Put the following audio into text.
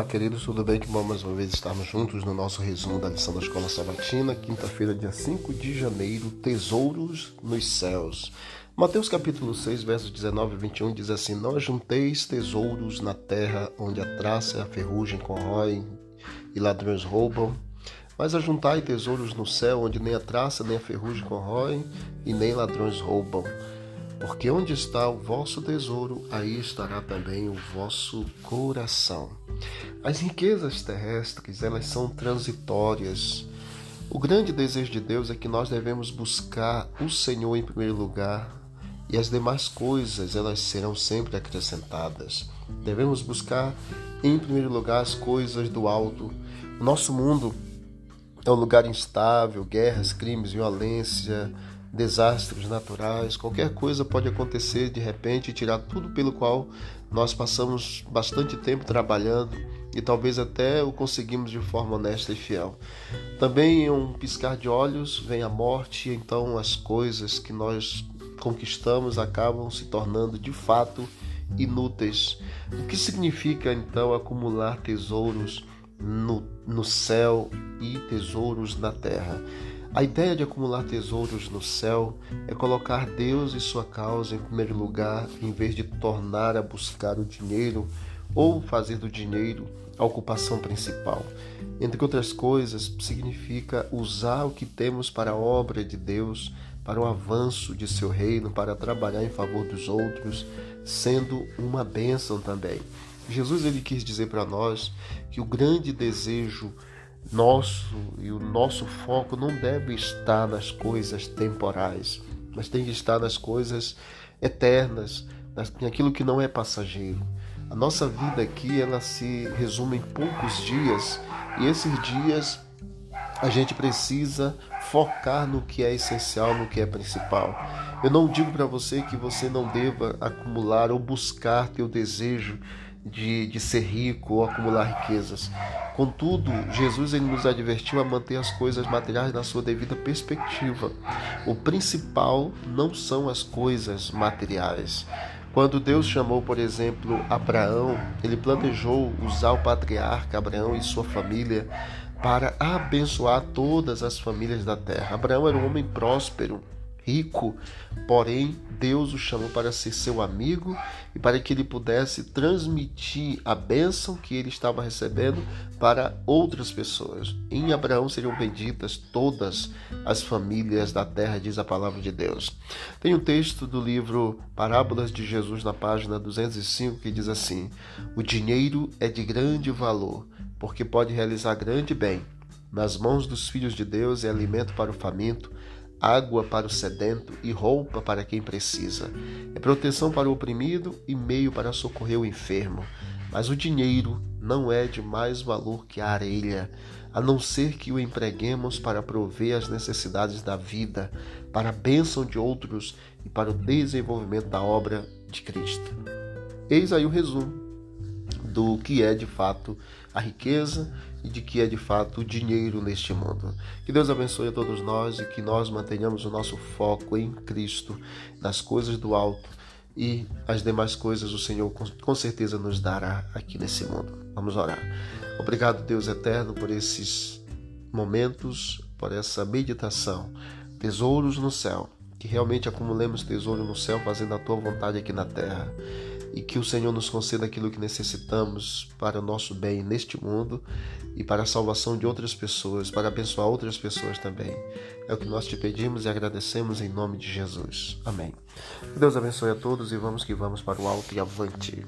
Olá, queridos, tudo bem? Que bom mais uma vez estarmos juntos no nosso resumo da lição da Escola Sabatina, quinta-feira, dia 5 de janeiro, Tesouros nos Céus. Mateus capítulo 6, versos 19 e 21 diz assim: Não ajunteis tesouros na terra, onde a traça e a ferrugem corroem e ladrões roubam, mas ajuntai tesouros no céu, onde nem a traça nem a ferrugem corroem e nem ladrões roubam. Porque onde está o vosso tesouro, aí estará também o vosso coração. As riquezas terrestres, elas são transitórias. O grande desejo de Deus é que nós devemos buscar o Senhor em primeiro lugar e as demais coisas, elas serão sempre acrescentadas. Devemos buscar em primeiro lugar as coisas do alto. O nosso mundo é um lugar instável, guerras, crimes, violência, desastres naturais, qualquer coisa pode acontecer de repente e tirar tudo pelo qual nós passamos bastante tempo trabalhando e talvez até o conseguimos de forma honesta e fiel. Também em um piscar de olhos vem a morte, então as coisas que nós conquistamos acabam se tornando de fato inúteis. O que significa então acumular tesouros no, no céu e tesouros na terra? A ideia de acumular tesouros no céu é colocar Deus e sua causa em primeiro lugar, em vez de tornar a buscar o dinheiro ou fazer do dinheiro a ocupação principal. Entre outras coisas, significa usar o que temos para a obra de Deus, para o avanço de seu reino, para trabalhar em favor dos outros, sendo uma bênção também. Jesus ele quis dizer para nós que o grande desejo nosso e o nosso foco não deve estar nas coisas temporais, mas tem que estar nas coisas eternas, naquilo que não é passageiro. A nossa vida aqui ela se resume em poucos dias e esses dias a gente precisa focar no que é essencial, no que é principal. Eu não digo para você que você não deva acumular ou buscar teu desejo de, de ser rico ou acumular riquezas. Contudo, Jesus ele nos advertiu a manter as coisas materiais na sua devida perspectiva. O principal não são as coisas materiais. Quando Deus chamou, por exemplo, Abraão, ele planejou usar o patriarca Abraão e sua família para abençoar todas as famílias da terra. Abraão era um homem próspero, rico, porém Deus o chamou para ser seu amigo e para que ele pudesse transmitir a bênção que ele estava recebendo para outras pessoas. Em Abraão seriam benditas todas as famílias da terra, diz a palavra de Deus. Tem um texto do livro Parábolas de Jesus na página 205 que diz assim: O dinheiro é de grande valor, porque pode realizar grande bem. Nas mãos dos filhos de Deus é alimento para o faminto água para o sedento e roupa para quem precisa. É proteção para o oprimido e meio para socorrer o enfermo. Mas o dinheiro não é de mais valor que a areia, a não ser que o empreguemos para prover as necessidades da vida, para a bênção de outros e para o desenvolvimento da obra de Cristo. Eis aí o resumo do que é de fato a riqueza e de que é de fato o dinheiro neste mundo. Que Deus abençoe a todos nós e que nós mantenhamos o nosso foco em Cristo, nas coisas do alto e as demais coisas o Senhor com certeza nos dará aqui nesse mundo. Vamos orar. Obrigado, Deus eterno, por esses momentos, por essa meditação. Tesouros no céu. Que realmente acumulemos tesouro no céu, fazendo a tua vontade aqui na terra e que o Senhor nos conceda aquilo que necessitamos para o nosso bem neste mundo e para a salvação de outras pessoas, para abençoar outras pessoas também. É o que nós te pedimos e agradecemos em nome de Jesus. Amém. Deus abençoe a todos e vamos que vamos para o alto e avante.